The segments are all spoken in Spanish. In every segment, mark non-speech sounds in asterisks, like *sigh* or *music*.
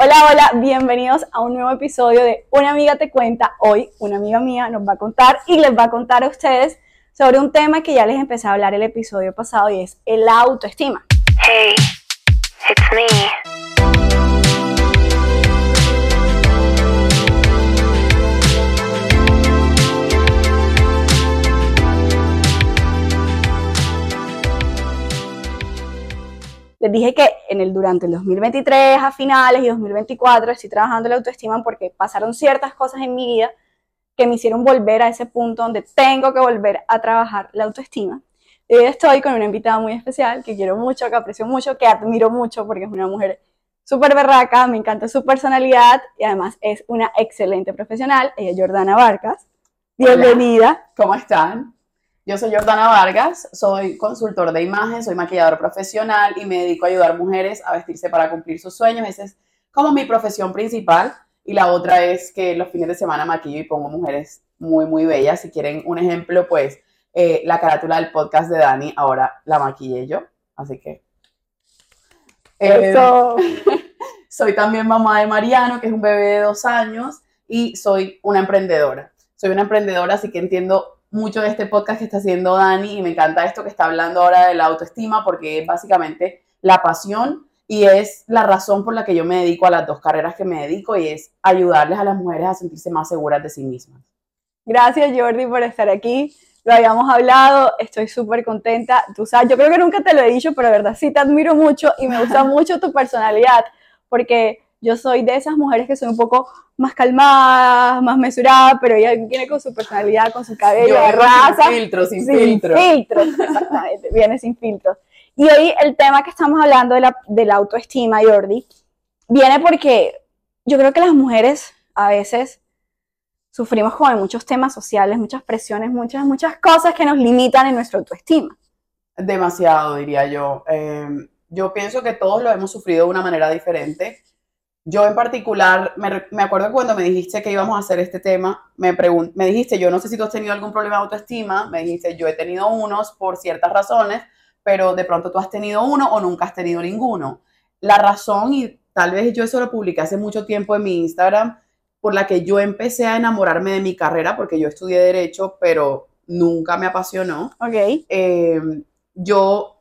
Hola, hola, bienvenidos a un nuevo episodio de Una amiga te cuenta. Hoy una amiga mía nos va a contar y les va a contar a ustedes sobre un tema que ya les empecé a hablar el episodio pasado y es el autoestima. Hey, it's me. Les dije que en el, durante el 2023 a finales y 2024 estoy trabajando la autoestima porque pasaron ciertas cosas en mi vida que me hicieron volver a ese punto donde tengo que volver a trabajar la autoestima. Y hoy estoy con una invitada muy especial que quiero mucho, que aprecio mucho, que admiro mucho porque es una mujer súper berraca, me encanta su personalidad y además es una excelente profesional. Ella es Jordana Vargas. Bienvenida. ¿Cómo están? Yo soy Jordana Vargas, soy consultor de imagen, soy maquillador profesional y me dedico a ayudar mujeres a vestirse para cumplir sus sueños. Esa es como mi profesión principal. Y la otra es que los fines de semana maquillo y pongo mujeres muy, muy bellas. Si quieren un ejemplo, pues eh, la carátula del podcast de Dani, ahora la maquillé yo. Así que... Eh, Eso. *laughs* soy también mamá de Mariano, que es un bebé de dos años, y soy una emprendedora. Soy una emprendedora, así que entiendo mucho de este podcast que está haciendo Dani y me encanta esto que está hablando ahora de la autoestima porque es básicamente la pasión y es la razón por la que yo me dedico a las dos carreras que me dedico y es ayudarles a las mujeres a sentirse más seguras de sí mismas. Gracias Jordi por estar aquí. Lo habíamos hablado, estoy súper contenta. Tú sabes, yo creo que nunca te lo he dicho, pero de verdad sí te admiro mucho y me gusta *laughs* mucho tu personalidad porque yo soy de esas mujeres que son un poco más calmadas, más mesuradas, pero ella viene con su personalidad, con su cabello Yo raza. sin filtro, sin, sin filtro. filtros, exactamente, viene sin filtros. Y hoy el tema que estamos hablando de la, de la autoestima, Jordi, viene porque yo creo que las mujeres a veces sufrimos como de muchos temas sociales, muchas presiones, muchas, muchas cosas que nos limitan en nuestra autoestima. Demasiado, diría yo. Eh, yo pienso que todos lo hemos sufrido de una manera diferente. Yo en particular, me, me acuerdo cuando me dijiste que íbamos a hacer este tema, me, pregun- me dijiste, yo no sé si tú has tenido algún problema de autoestima, me dijiste, yo he tenido unos por ciertas razones, pero de pronto tú has tenido uno o nunca has tenido ninguno. La razón, y tal vez yo eso lo publiqué hace mucho tiempo en mi Instagram, por la que yo empecé a enamorarme de mi carrera, porque yo estudié derecho, pero nunca me apasionó ¿Ok? eh, yo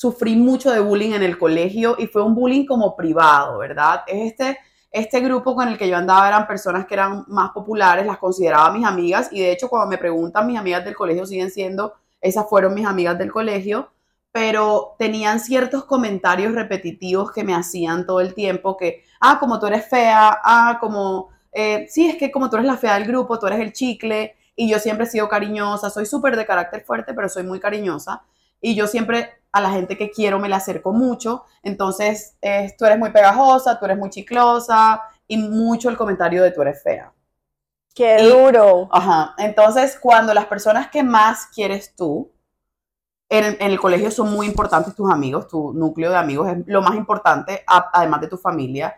sufrí mucho de bullying en el colegio y fue un bullying como privado, ¿verdad? Es este, este grupo con el que yo andaba eran personas que eran más populares, las consideraba mis amigas y de hecho cuando me preguntan mis amigas del colegio siguen siendo, esas fueron mis amigas del colegio, pero tenían ciertos comentarios repetitivos que me hacían todo el tiempo que, ah, como tú eres fea, ah, como, eh, sí, es que como tú eres la fea del grupo, tú eres el chicle, y yo siempre he sido cariñosa, soy súper de carácter fuerte, pero soy muy cariñosa. Y yo siempre a la gente que quiero me la acerco mucho. Entonces, tú eres muy pegajosa, tú eres muy chiclosa y mucho el comentario de tú eres fea. ¡Qué Y- duro! Ajá. Entonces, cuando las personas que más quieres tú, en, en el colegio son muy importantes tus amigos, tu núcleo de amigos es lo más importante, a- además de tu familia,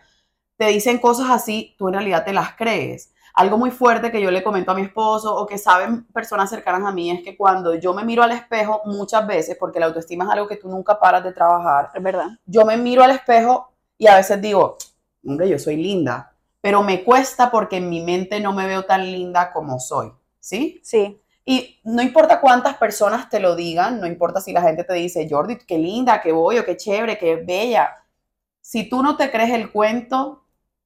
te dicen cosas así, tú en realidad te las crees. Algo muy fuerte que yo le comento a mi esposo o que saben personas cercanas a mí es que cuando yo me miro al espejo muchas veces, porque la autoestima es algo que tú nunca paras de trabajar, Es verdad. yo me miro al espejo y a veces digo, hombre, yo soy linda, pero me cuesta porque en mi mente no me veo tan linda como soy, ¿sí? Sí. Y no importa cuántas personas te lo digan, no importa si la gente te dice, Jordi, qué linda, qué bollo, qué chévere, qué bella. Si tú no te crees el cuento,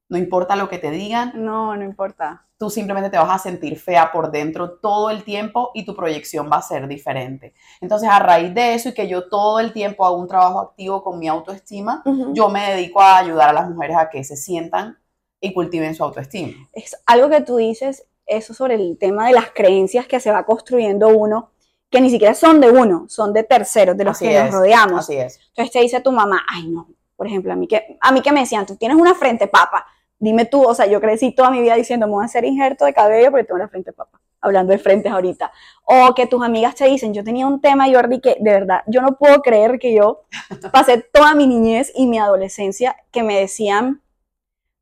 no importa lo que te digan, No, no importa. tú simplemente te vas a sentir fea por dentro todo el tiempo y tu proyección va a ser diferente. Entonces, a raíz de eso y que yo todo el tiempo hago un trabajo activo con mi autoestima, yo me dedico a ayudar a las mujeres a que se sientan y cultiven su autoestima. es algo que tú dices, eso sobre el tema de las creencias que se va construyendo uno, que ni siquiera son de uno, son de terceros, de los Así que nos es, rodeamos. Así es. Entonces te dice tu mamá, ay no, por ejemplo, a mí que, a mí que me decían, tú tienes una frente papa, dime tú, o sea, yo crecí toda mi vida diciendo, me voy a hacer injerto de cabello porque tengo la frente papa, hablando de frentes ahorita. O que tus amigas te dicen, yo tenía un tema, Jordi, que de verdad, yo no puedo creer que yo pasé toda mi niñez y mi adolescencia que me decían,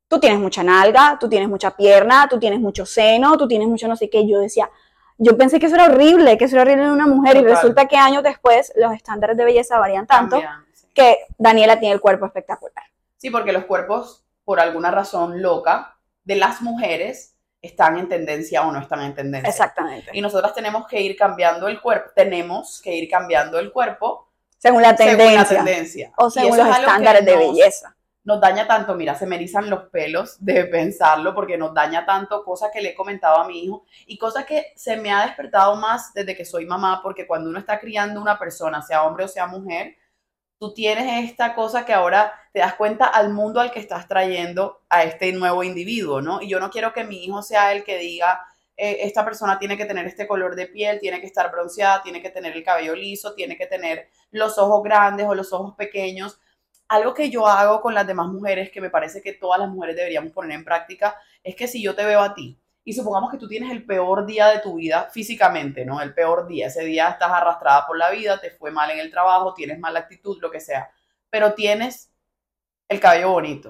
tú tienes mucha nalga, tú tienes mucha pierna, tú tienes mucho seno, tú tienes mucho no sé qué. Y yo decía, yo pensé que eso era horrible, que eso era horrible en una mujer, y resulta que años después los estándares de belleza varían tanto Cambian, sí. que Daniela tiene el cuerpo espectacular. Sí, porque los cuerpos por alguna razón loca, de las mujeres están en tendencia o no están en tendencia. Exactamente. Y nosotras tenemos que ir cambiando el cuerpo, tenemos que ir cambiando el cuerpo Según la según tendencia. la tendencia. O según los es estándares de nos- belleza. nos daña tanto, mira, se me erizan los pelos de pensarlo porque nos daña tanto, cosas que le he comentado a mi hijo y cosas que se me ha despertado más desde que soy mamá, porque cuando uno está criando una persona, sea hombre o sea mujer, tú tienes esta cosa que ahora te das cuenta al mundo al que estás trayendo a este nuevo individuo, ¿no? Y yo no quiero que mi hijo sea el que diga, eh, esta persona tiene que tener este color de piel, tiene que estar bronceada, tiene que tener el cabello liso, tiene que tener los ojos grandes o los ojos pequeños algo que yo hago con las demás mujeres, que me parece que todas las mujeres deberíamos poner en práctica, es que si yo te veo a ti y supongamos que tú tienes el peor día de tu vida físicamente, ¿no? El peor día, ese día estás arrastrada por la vida, te fue mal en el trabajo, tienes mala actitud, lo que sea, pero tienes el cabello bonito.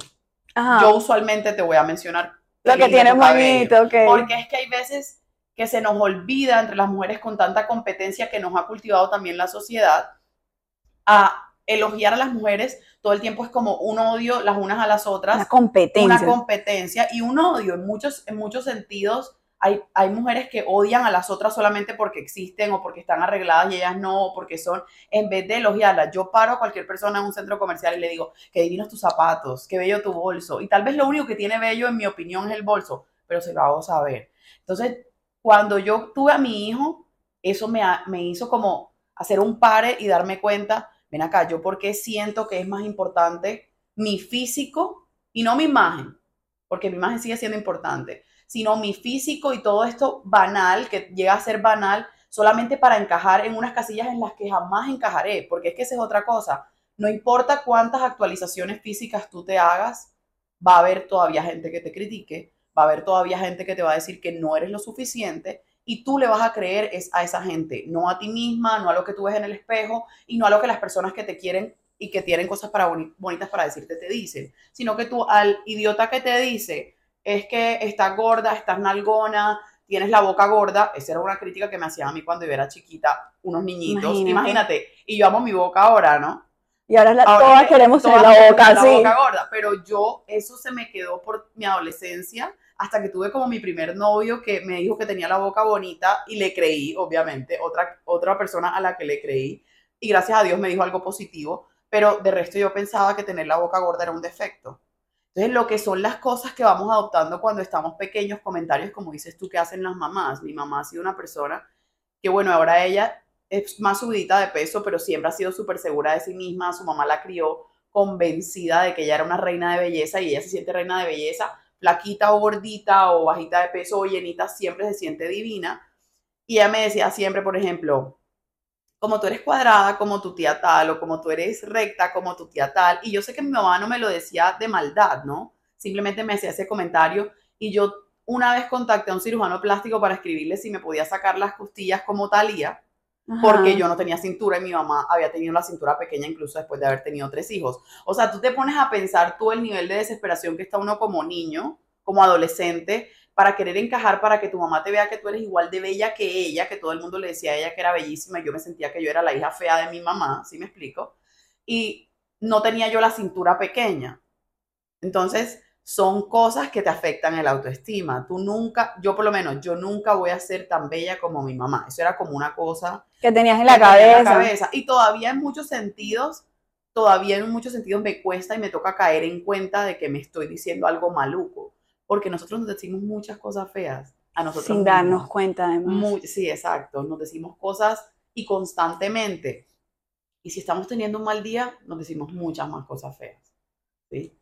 Ajá. Yo usualmente te voy a mencionar lo que lindo tiene tu cabello. bonito, ok. Porque es que hay veces que se nos olvida entre las mujeres con tanta competencia que nos ha cultivado también la sociedad a elogiar a las mujeres todo el tiempo es como un odio las unas a las otras, Una competencia. una competencia y un odio en muchos, en muchos sentidos. Hay, hay mujeres que odian a las otras solamente porque existen o porque están arregladas y ellas no, o porque son, en vez de elogiarlas, yo paro a cualquier persona en un centro comercial y le digo, qué divinos tus zapatos, qué bello tu bolso. Y tal vez lo único que tiene bello, en mi opinión, es el bolso, pero se lo hago saber. Entonces, cuando yo tuve a mi hijo, eso me, me hizo como hacer un pare y darme cuenta, ven acá, yo porque siento que es más importante mi físico y no mi imagen, porque mi imagen sigue siendo importante, sino mi físico y todo esto banal, que llega a ser banal solamente para encajar en unas casillas en las que jamás encajaré, porque es que esa es otra cosa. No importa cuántas actualizaciones físicas tú te hagas, va a haber todavía gente que te critique, va a haber todavía gente que te va a decir que no eres lo suficiente y tú le vas a creer es a esa gente, no a ti misma, no a lo que tú ves en el espejo y no a lo que las personas que te quieren y que tienen cosas para boni- bonitas para decirte te dicen, sino que tú al idiota que te dice es que estás gorda, estás nalgona, tienes la boca gorda, esa era una crítica que me hacían a mí cuando yo era chiquita, unos niñitos, Imagínate. imagínate, y yo amo mi boca ahora, ¿no? Y ahora la- Ahora todas que- queremos todas tener la boca la boca gorda, pero yo, eso se me quedó por mi adolescencia, hasta que tuve como mi primer novio que me dijo que tenía la boca bonita y le creí, obviamente, otra, otra persona a la que le creí, y gracias a Dios me dijo algo positivo, pero de resto yo pensaba que tener la boca gorda era un defecto. Entonces, lo que son las cosas que vamos adoptando cuando estamos pequeños, comentarios como dices tú que hacen las mamás. Mi mamá ha sido una persona que, bueno, ahora ella es más subidita de peso, pero siempre ha sido súper segura de sí misma. Su mamá la crió convencida de que ella era una reina de belleza y ella se siente reina de belleza, flaquita o gordita o bajita de peso o llenita, siempre se siente divina. Y ella me decía siempre, por ejemplo, como tú eres cuadrada, como tu tía tal, o como tú eres recta, como tu tía tal. Y yo sé que mi mamá no me lo decía de maldad, ¿no? Simplemente me hacía ese comentario y yo una vez contacté a un cirujano plástico para escribirle si me podía sacar las costillas como Talía, porque yo no tenía cintura y mi mamá había tenido la cintura pequeña incluso después de haber tenido tres hijos. O sea, tú te pones a pensar tú el nivel de desesperación que está uno como niño, como adolescente, para querer encajar, para que tu mamá te vea que tú eres igual de bella que ella, que todo el mundo le decía a ella que era bellísima y yo me sentía que yo era la hija fea de mi mamá, ¿sí me explico? Y no tenía yo la cintura pequeña. Entonces, son cosas que te afectan el autoestima. Tú nunca, yo por lo menos, yo nunca voy a ser tan bella como mi mamá. Eso era como una cosa Que tenías en la tenía en cabeza. Y todavía en muchos sentidos, todavía en muchos sentidos me cuesta y me toca caer en cuenta de que me estoy diciendo algo maluco. Porque nosotros nos decimos muchas cosas feas a nosotros Sin darnos mismos. cuenta, además. Muy- sí, exacto. Nos decimos cosas y constantemente. Y si estamos teniendo un mal día, nos decimos muchas más cosas feas. ¿Sí?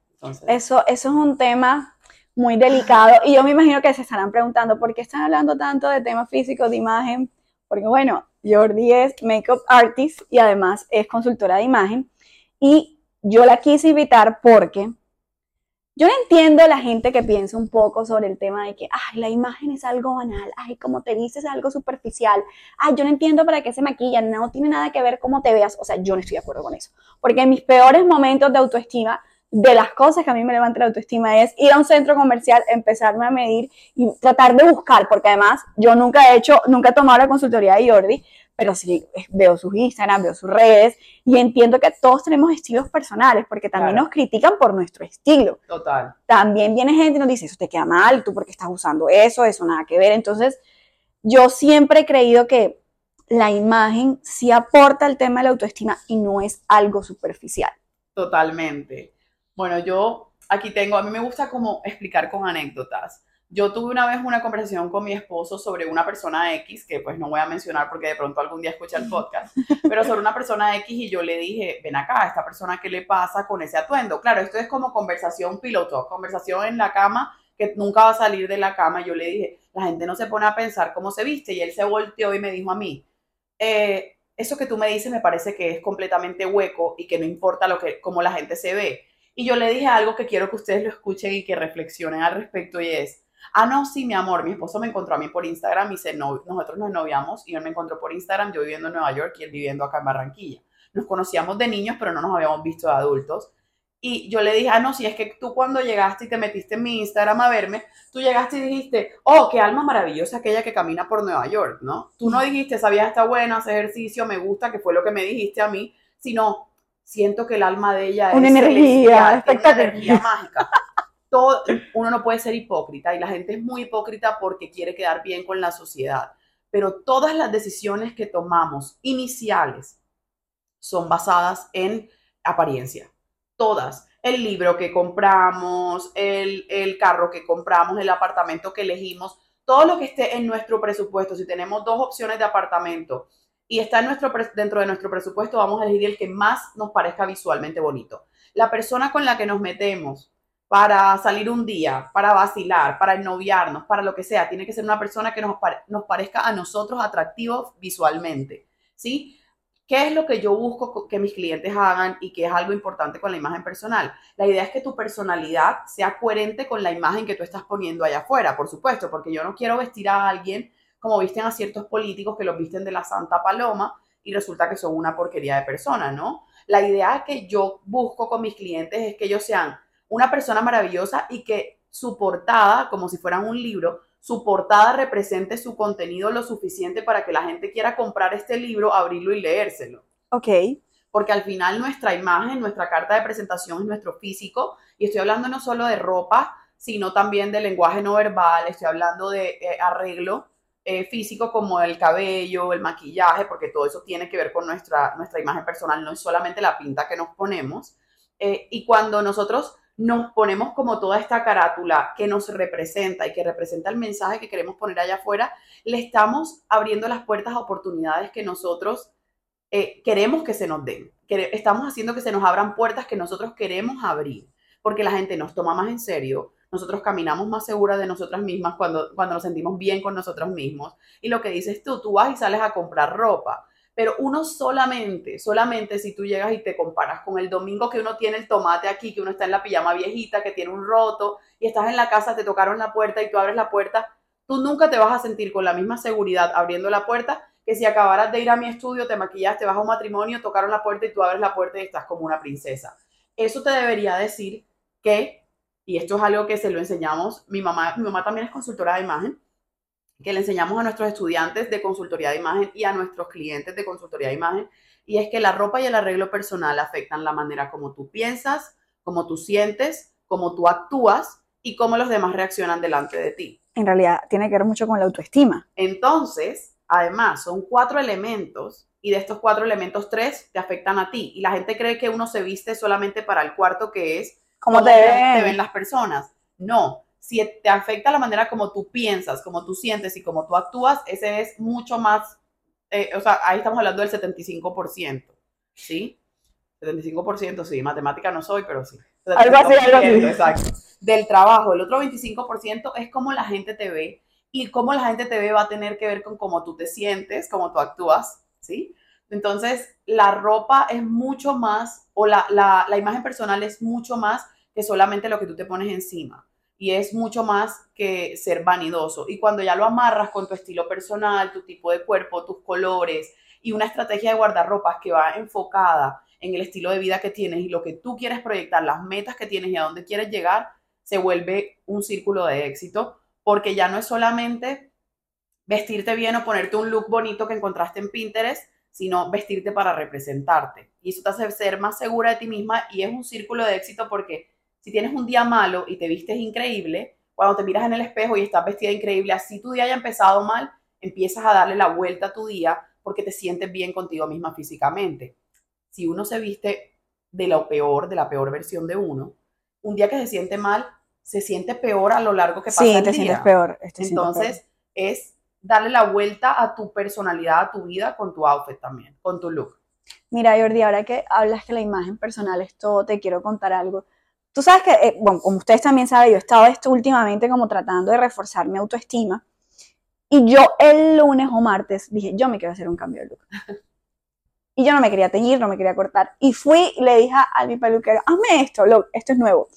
Eso, eso es un tema muy delicado y yo me imagino que se estarán preguntando por qué están hablando tanto de temas físicos, de imagen, porque bueno, Jordi es makeup artist y además es consultora de imagen y yo la quise invitar porque yo entiendo la gente que piensa un poco sobre el tema de que, ay, la imagen es algo banal, ay, como te vistes es algo superficial, ay, yo no entiendo para qué se maquillan, no tiene nada que ver cómo te veas, o sea, yo no estoy de acuerdo con eso, porque en mis peores momentos de autoestima de las cosas que a mí me levanta la autoestima es ir a un centro comercial, empezarme a medir y tratar de buscar, porque además yo nunca he hecho, nunca he tomado la consultoría de Jordi, pero sí veo sus Instagram, veo sus redes y entiendo que todos tenemos estilos personales, porque también Claro. nos critican por nuestro estilo. Total. También viene gente y nos dice, eso te queda mal, tú porque estás usando eso, eso nada que ver. Entonces, yo siempre he creído que la imagen sí aporta al tema de la autoestima y no es algo superficial. Totalmente. Bueno, yo aquí tengo, a mí me gusta como explicar con anécdotas. Yo tuve una vez una conversación con mi esposo sobre una persona X, que pues no voy a mencionar porque de pronto algún día escucha el podcast, *laughs* pero sobre una persona X y yo le dije, ven acá, esta persona, ¿qué le pasa con ese atuendo? Claro, esto es como conversación piloto, conversación en la cama que nunca va a salir de la cama. Yo le dije, la gente no se pone a pensar cómo se viste y él se volteó y me dijo a mí, eh, eso que tú me dices me parece que es completamente hueco y que no importa lo que, cómo la gente se ve. Y yo le dije algo que quiero que ustedes lo escuchen y que reflexionen al respecto y es, ah, no, sí, mi amor, mi esposo me encontró a mí por Instagram y se no, nosotros nos noviamos y él me encontró por Instagram, yo viviendo en Nueva York y él viviendo acá en Barranquilla. Nos conocíamos de niños, pero no nos habíamos visto de adultos. Y yo le dije, ah, no, si es que tú cuando llegaste y te metiste en mi Instagram a verme, tú llegaste y dijiste, oh, qué alma maravillosa aquella que camina por Nueva York, ¿no? Tú no dijiste, vieja está buena, hace ejercicio, me gusta, que fue lo que me dijiste a mí, sino, siento que el alma de ella Una es energía tiene una espectacular. energía mágica. Todo, uno no puede ser hipócrita y la gente es muy hipócrita porque quiere quedar bien con la sociedad, pero todas las decisiones que tomamos iniciales son basadas en apariencia. Todas. El libro que compramos, el, el carro que compramos, el apartamento que elegimos, todo lo que esté en nuestro presupuesto. Si tenemos dos opciones de apartamento y está nuestro, dentro de nuestro presupuesto, vamos a elegir el que más nos parezca visualmente bonito. La persona con la que nos metemos para salir un día, para vacilar, para ennoviarnos, para lo que sea, tiene que ser una persona que nos, nos parezca a nosotros atractivo visualmente. ¿Sí? ¿Qué es lo que yo busco co- que mis clientes hagan y que es algo importante con la imagen personal? La idea es que tu personalidad sea coherente con la imagen que tú estás poniendo allá afuera, por supuesto, porque yo no quiero vestir a alguien como visten a ciertos políticos que los visten de la Santa Paloma y resulta que son una porquería de persona, ¿no? La idea que yo busco con mis clientes es que ellos sean una persona maravillosa y que su portada, como si fueran un libro, su portada represente su contenido lo suficiente para que la gente quiera comprar este libro, abrirlo y leérselo. Ok. Porque al final nuestra imagen, nuestra carta de presentación es nuestro físico. Y estoy hablando no solo de ropa, sino también de lenguaje no verbal, estoy hablando de eh, arreglo eh, físico como el cabello, el maquillaje, porque todo eso tiene que ver con nuestra, nuestra imagen personal, no es solamente la pinta que nos ponemos. Eh, y cuando nosotros nos ponemos como toda esta carátula que nos representa y que representa el mensaje que queremos poner allá afuera, le estamos abriendo las puertas a oportunidades que nosotros eh, queremos que se nos den. Quere- Estamos haciendo que se nos abran puertas que nosotros queremos abrir, porque la gente nos toma más en serio, nosotros caminamos más seguras de nosotras mismas cuando, cuando nos sentimos bien con nosotros mismos. Y lo que dices tú, tú vas y sales a comprar ropa, pero uno solamente, solamente si tú llegas y te comparas con el domingo que uno tiene el tomate aquí, que uno está en la pijama viejita, que tiene un roto, y estás en la casa, te tocaron la puerta y tú abres la puerta, tú nunca te vas a sentir con la misma seguridad abriendo la puerta que si acabaras de ir a mi estudio, te maquillaste, vas a un matrimonio, tocaron la puerta y tú abres la puerta y estás como una princesa. Eso te debería decir que, y esto es algo que se lo enseñamos, mi mamá, mi mamá también es consultora de imagen, que le enseñamos a nuestros estudiantes de consultoría de imagen y a nuestros clientes de consultoría de imagen, y es que la ropa y el arreglo personal afectan la manera como tú piensas, como tú sientes, como tú actúas y cómo los demás reaccionan delante de ti. En realidad tiene que ver mucho con la autoestima. Entonces, además, son cuatro elementos y de estos cuatro elementos, tres te afectan a ti. Y la gente cree que uno se viste solamente para el cuarto que es ¿Cómo te te ven? ven las personas. No, si te afecta la manera como tú piensas, como tú sientes y como tú actúas, ese es mucho más, eh, o sea, ahí estamos hablando del 75%, ¿sí? 75%, sí, matemática no soy, pero sí. Algo así, algo así. 75%, Exacto. Del trabajo, el otro 25% es cómo la gente te ve y cómo la gente te ve va a tener que ver con cómo tú te sientes, cómo tú actúas, ¿sí? Entonces, la ropa es mucho más, o la, la, la imagen personal es mucho más que solamente lo que tú te pones encima. Y es mucho más que ser vanidoso. Y cuando ya lo amarras con tu estilo personal, tu tipo de cuerpo, tus colores y una estrategia de guardarropas que va enfocada en el estilo de vida que tienes y lo que tú quieres proyectar, las metas que tienes y a dónde quieres llegar, se vuelve un círculo de éxito, porque ya no es solamente vestirte bien o ponerte un look bonito que encontraste en Pinterest, sino vestirte para representarte. Y eso te hace ser más segura de ti misma y es un círculo de éxito porque si tienes un día malo y te vistes increíble, cuando te miras en el espejo y estás vestida increíble, así tu día haya empezado mal, empiezas a darle la vuelta a tu día porque te sientes bien contigo misma físicamente. Si uno se viste de lo peor, de la peor versión de uno, un día que se siente mal, se siente peor a lo largo que pasa Sí, el te día. sientes peor. te sientes Entonces, es darle la vuelta a tu personalidad, a tu vida con tu outfit también, con tu look. Mira, Jordi, ahora que hablas que la imagen personal es todo, te quiero contar algo. Tú sabes que, eh, bueno, como ustedes también saben, yo he estado esto últimamente como tratando de reforzar mi autoestima. Y yo el lunes o martes dije, yo me quiero hacer un cambio de look. Y yo no me quería teñir, no me quería cortar. Y fui y le dije a mi peluquero, hazme esto, lo- esto es nuevo.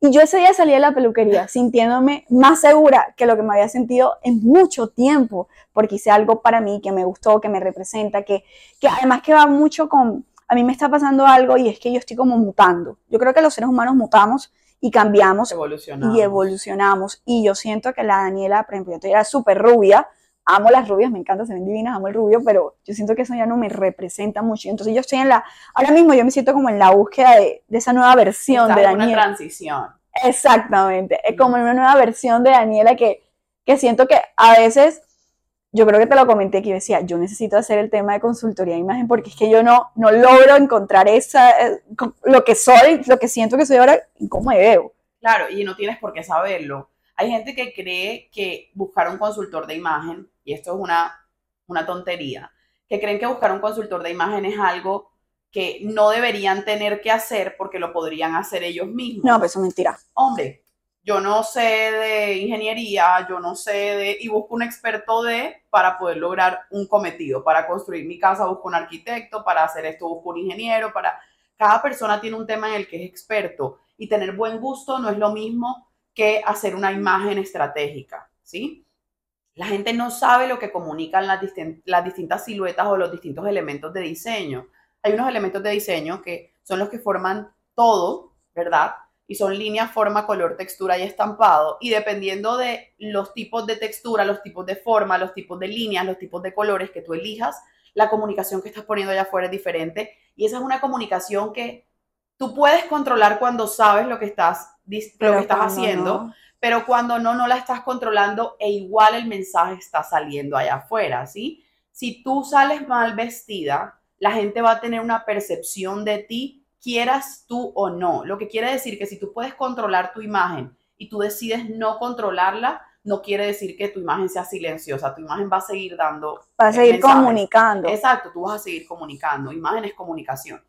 Y yo ese día salí de la peluquería sintiéndome más segura que lo que me había sentido en mucho tiempo, porque hice algo para mí que me gustó, que me representa, que, que además que va mucho con, a mí me está pasando algo y es que yo estoy como mutando. Yo creo que los seres humanos mutamos y cambiamos Evolucionamos. y evolucionamos. Y yo siento que la Daniela, por ejemplo, yo era súper rubia, amo las rubias, me encanta, se ven divinas, amo el rubio, pero yo siento que eso ya no me representa mucho. Entonces yo estoy en la, ahora mismo yo me siento como en la búsqueda de, de esa nueva versión de en una Daniela. transición. Exactamente, es como una nueva versión de Daniela que, que siento que a veces, yo creo que te lo comenté que yo decía, yo necesito hacer el tema de consultoría de imagen porque es que yo no, no logro encontrar esa, eh, lo que soy, lo que siento que soy ahora y cómo me veo. Claro, y no tienes por qué saberlo. Hay gente que cree que buscar un consultor de imagen, y esto es una, una tontería, que creen que buscar un consultor de imagen es algo que no deberían tener que hacer porque lo podrían hacer ellos mismos. No, pues eso es mentira. hombre, yo no sé de ingeniería, yo no sé de, y busco un experto de para poder lograr un cometido. Para construir mi casa busco un arquitecto, para hacer esto busco un ingeniero, para... Cada persona tiene un tema en el que es experto y tener buen gusto no es lo mismo que hacer una imagen estratégica, ¿sí? La gente no sabe lo que comunican las, las distintas siluetas o los distintos elementos de diseño. Hay unos elementos de diseño que son los que forman todo, ¿verdad? Y son línea, forma, color, textura y estampado. Y dependiendo de los tipos de textura, los tipos de forma, los tipos de líneas, los tipos de colores que tú elijas, la comunicación que estás poniendo allá afuera es diferente. Y esa es una comunicación que tú puedes controlar cuando sabes lo que estás, lo que estás haciendo, no- pero cuando no, no la estás controlando e igual el mensaje está saliendo allá afuera, ¿sí? Si tú sales mal vestida, la gente va a tener una percepción de ti, quieras tú o no. Lo que quiere decir que si tú puedes controlar tu imagen y tú decides no controlarla, no quiere decir que tu imagen sea silenciosa, tu imagen va a seguir dando Para eh, seguir mensajes. comunicando. Exacto, tú vas a seguir comunicando. Imagen es comunicación.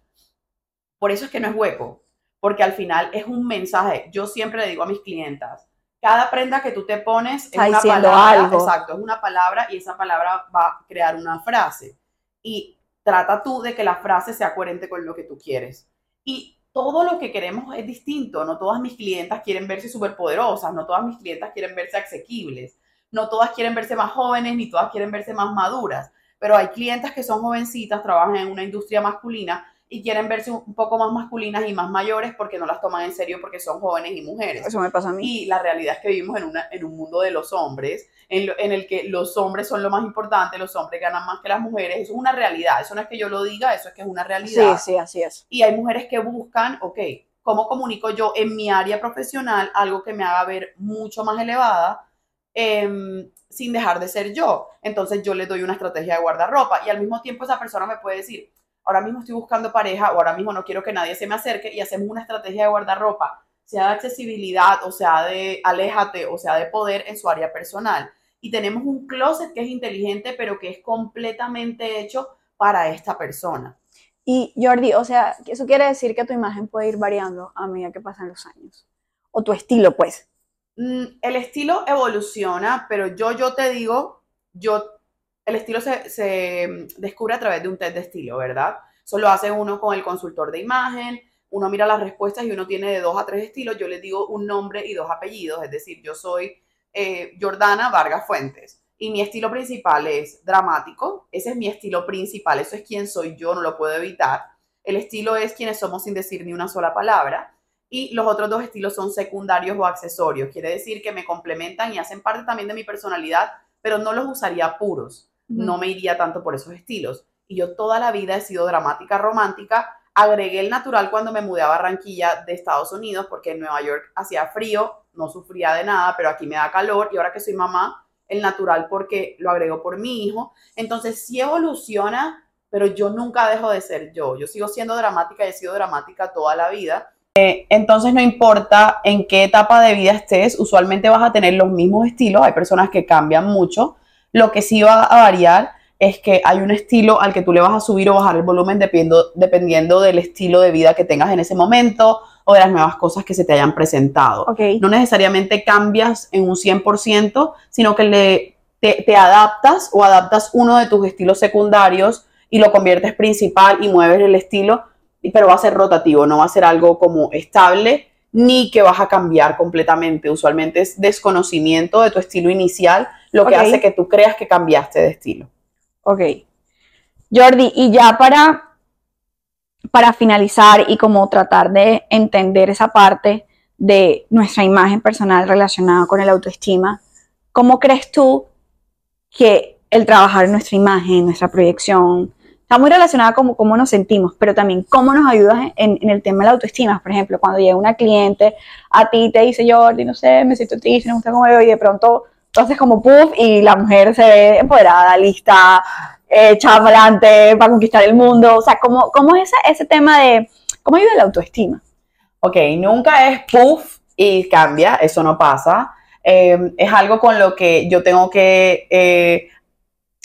Por eso es que no es hueco, porque al final es un mensaje. Yo siempre le digo a mis clientas, cada prenda que tú te pones es una palabra, algo. exacto, es una palabra y esa palabra va a crear una frase. Y trata tú de que la frase sea coherente con lo que tú quieres. Y todo lo que queremos es distinto. No todas mis clientas quieren verse superpoderosas, no todas mis clientas quieren verse asequibles, no todas quieren verse más jóvenes, ni todas quieren verse más maduras pero hay clientas que son jovencitas, trabajan en una industria masculina y quieren verse un poco más masculinas y más mayores porque no las toman en serio porque son jóvenes y mujeres. Eso me pasa a mí. Y la realidad es que vivimos en, una, en un mundo de los hombres, en, lo- en el que los hombres son lo más importante, los hombres ganan más que las mujeres. Eso es una realidad, eso no es que yo lo diga, eso es que es una Sí, realidad. sí, así es. Y hay mujeres que buscan, ok, ¿cómo comunico yo en mi área profesional algo que me haga ver mucho más elevada em, sin dejar de ser yo? Entonces yo le doy una estrategia de guardarropa y al mismo tiempo esa persona me puede decir, ahora mismo estoy buscando pareja o ahora mismo no quiero que nadie se me acerque y hacemos una estrategia de guardarropa, sea de accesibilidad o sea de aléjate o sea de poder en su área personal. Y tenemos un closet que es inteligente pero que es completamente hecho para esta persona. Y Jordi, o sea, eso quiere decir que tu imagen puede ir variando a medida que pasan los años. O tu estilo, pues. Mm, el estilo evoluciona, pero yo, yo te digo, yo, el estilo se, se descubre a través de un test de estilo, ¿verdad? Eso lo hace uno con el consultor de imagen, uno mira las respuestas y uno tiene de dos a tres estilos, yo le digo un nombre y dos apellidos, es decir, yo soy eh, Jordana Vargas Fuentes y mi estilo principal es dramático, ese es mi estilo principal, eso es quien soy yo, no lo puedo evitar. El estilo es quienes somos sin decir ni una sola palabra. Y los otros dos estilos son secundarios o accesorios. Quiere decir que me complementan y hacen parte también de mi personalidad, pero no los usaría puros. No me iría tanto por esos estilos. Y yo toda la vida he sido dramática, romántica. Agregué el natural cuando me mudé a Barranquilla de Estados Unidos, porque en Nueva York hacía frío, no sufría de nada, pero aquí me da calor. Y ahora que soy mamá, el natural porque lo agrego por mi hijo. Entonces sí evoluciona, pero yo nunca dejo de ser yo. Yo sigo siendo dramática y he sido dramática toda la vida. Eh, entonces no importa en qué etapa de vida estés, usualmente vas a tener los mismos estilos. Hay personas que cambian mucho. Lo que sí va a variar es que hay un estilo al que tú le vas a subir o bajar el volumen dependiendo, dependiendo del estilo de vida que tengas en ese momento o de las nuevas cosas que se te hayan presentado. Ok. No necesariamente cambias en un 100%, sino que le, te, te adaptas o adaptas uno de tus estilos secundarios y lo conviertes principal y mueves el estilo, pero va a ser rotativo, no va a ser algo como estable ni que vas a cambiar completamente. Usualmente es desconocimiento de tu estilo inicial lo que hace que tú creas que cambiaste de estilo. Ok. Jordi, y ya para, para finalizar y como tratar de entender esa parte de nuestra imagen personal relacionada con el autoestima, ¿cómo crees tú que el trabajar en nuestra imagen, nuestra proyección, está muy relacionada con cómo nos sentimos, pero también cómo nos ayuda en, en el tema de la autoestima? Por ejemplo, cuando llega una cliente a ti y te dice, Jordi, no sé, me siento triste, no me gusta cómo veo, y de pronto haces como puff y la mujer se ve empoderada, lista, eh, echada para adelante para conquistar el mundo. O sea, ¿cómo, cómo es ese, ese tema de cómo ayuda la autoestima? Ok, nunca es puff y cambia, eso no pasa. Eh, es algo con lo que yo tengo que eh,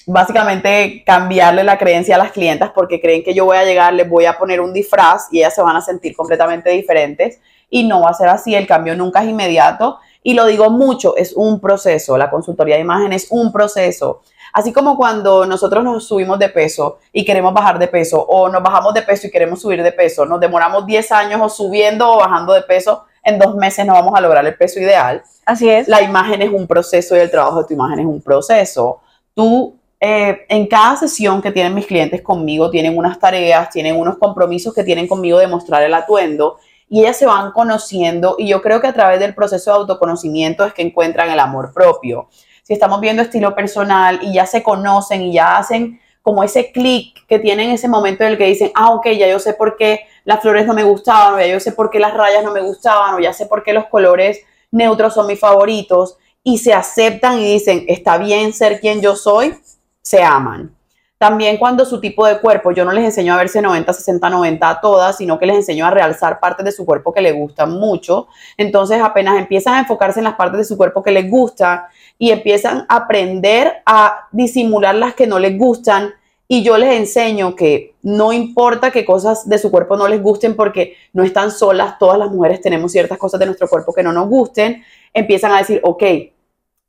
básicamente cambiarle la creencia a las clientas porque creen que yo voy a llegar, les voy a poner un disfraz y ellas se van a sentir completamente diferentes y no va a ser así, el cambio nunca es inmediato y lo digo mucho, es un proceso, la consultoría de imagen es un proceso. Así como cuando nosotros nos subimos de peso y queremos bajar de peso, o nos bajamos de peso y queremos subir de peso, nos demoramos 10 años o subiendo o bajando de peso, en dos meses no vamos a lograr el peso ideal. Así es. La imagen es un proceso y el trabajo de tu imagen es un proceso. Tú, eh, en cada sesión que tienen mis clientes conmigo, tienen unas tareas, tienen unos compromisos que tienen conmigo de mostrar el atuendo y ellas se van conociendo y yo creo que a través del proceso de autoconocimiento es que encuentran el amor propio. Si estamos viendo estilo personal y ya se conocen y ya hacen como ese clic que tienen en ese momento en el que dicen, ah, ok, ya yo sé por qué las flores no me gustaban, o ya yo sé por qué las rayas no me gustaban, o ya sé por qué los colores neutros son mis favoritos, y se aceptan y dicen, está bien ser quien yo soy, se aman. También cuando su tipo de cuerpo, yo no les enseño a verse 90, 60, 90 a todas, sino que les enseño a realzar partes de su cuerpo que les gustan mucho. Entonces apenas empiezan a enfocarse en las partes de su cuerpo que les gustan y empiezan a aprender a disimular las que no les gustan. Y yo les enseño que no importa que cosas de su cuerpo no les gusten porque no están solas, todas las mujeres tenemos ciertas cosas de nuestro cuerpo que no nos gusten. Empiezan a decir, ok,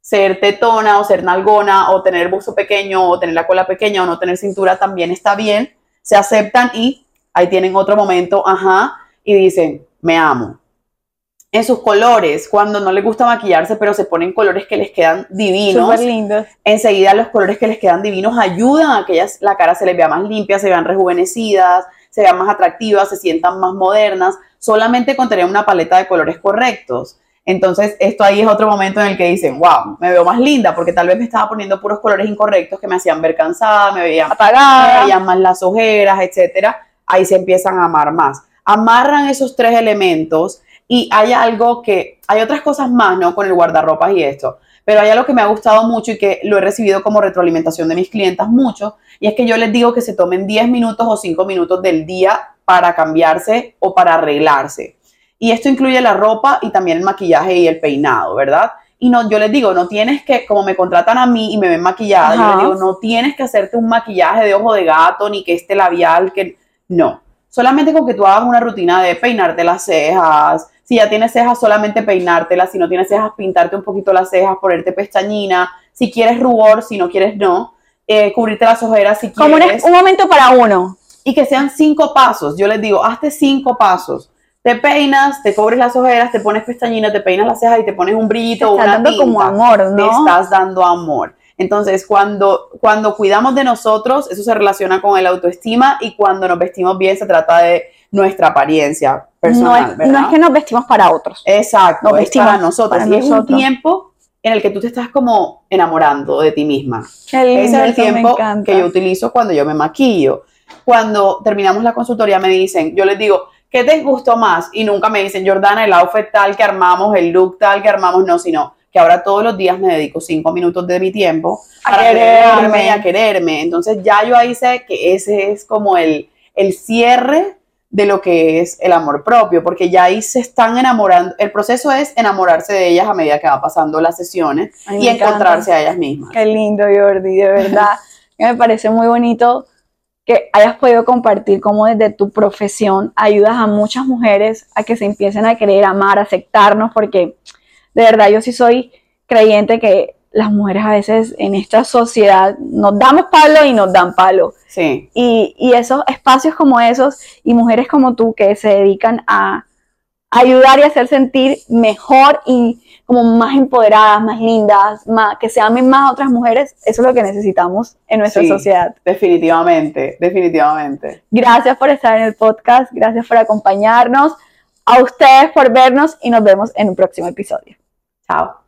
ser tetona o ser nalgona o tener busto pequeño o tener la cola pequeña o no tener cintura también está bien, se aceptan y ahí tienen otro momento, ajá, y dicen, me amo. En sus colores, cuando no les gusta maquillarse, pero se ponen colores que les quedan divinos, Súper lindo. enseguida los colores que les quedan divinos ayudan a que ellas, la cara se les vea más limpia, se vean rejuvenecidas, se vean más atractivas, se sientan más modernas, solamente con tener una paleta de colores correctos. Entonces, esto ahí es otro momento en el que dicen, wow, me veo más linda, porque tal vez me estaba poniendo puros colores incorrectos que me hacían ver cansada, me veían, Apagada. veían más las ojeras, etcétera. Ahí se empiezan a amar más. Amarran esos tres elementos y hay algo que, hay otras cosas más, ¿no? Con el guardarropas y esto. Pero hay algo que me ha gustado mucho y que lo he recibido como retroalimentación de mis clientas mucho, y es que yo les digo que se tomen 10 minutos o 5 minutos del día para cambiarse o para arreglarse. Y esto incluye la ropa y también el maquillaje y el peinado, ¿verdad? Y no, yo les digo, no tienes que, como me contratan a mí y me ven maquillada, yo les digo, no tienes que hacerte un maquillaje de ojo de gato, ni que este labial, que no. Solamente con que tú hagas una rutina de peinarte las cejas, si ya tienes cejas, solamente peinártelas, si no tienes cejas, pintarte un poquito las cejas, ponerte pestañina, si quieres rubor, si no quieres, no, eh, cubrirte las ojeras si Como un, quieres un momento para uno. y que sean cinco pasos. Yo les digo, hazte cinco pasos. Te peinas, te cubres las ojeras, te pones pestañina, te peinas las cejas y te pones un brillito o Está una dando como amor, Te ¿no? estás dando amor. Entonces, cuando, cuando cuidamos de nosotros, eso se relaciona con el autoestima y cuando nos vestimos bien se trata de nuestra apariencia No personal, es, ¿verdad? no es que nos vestimos para otros. Exacto, Nos es vestimos para nosotros. para y es un tiempo en el que tú te estás como enamorando de ti misma. Qué lindo, Ese es el tiempo que yo utilizo cuando yo me maquillo. Cuando terminamos la consultoría me dicen, yo les digo, ¿qué te gustó más? Y nunca me dicen, Jordana, el outfit tal que armamos, el look tal que armamos, no, sino que ahora todos los días me dedico cinco minutos de mi tiempo A para quererme. a quererme. Entonces ya yo ahí sé que ese es como el, el cierre de lo que es el amor propio, porque ya ahí se están enamorando. El proceso es enamorarse de ellas a medida que va pasando las sesiones Ay, y encanta. encontrarse a ellas mismas. Qué lindo, Jordi, de verdad. *laughs* me parece muy bonito que hayas podido compartir cómo desde tu profesión ayudas a muchas mujeres a que se empiecen a querer, amar, aceptarnos, porque de verdad yo sí soy creyente que las mujeres a veces en esta sociedad nos damos palo y nos dan palo. Sí. Y, y esos espacios como esos y mujeres como tú que se dedican a ayudar y hacer sentir mejor y como más empoderadas, más lindas, más, que se amen más a otras mujeres, eso es lo que necesitamos en nuestra Sí. sociedad. Definitivamente, definitivamente. Gracias por estar en el podcast, gracias por acompañarnos, a ustedes por vernos y nos vemos en un próximo episodio. Chao.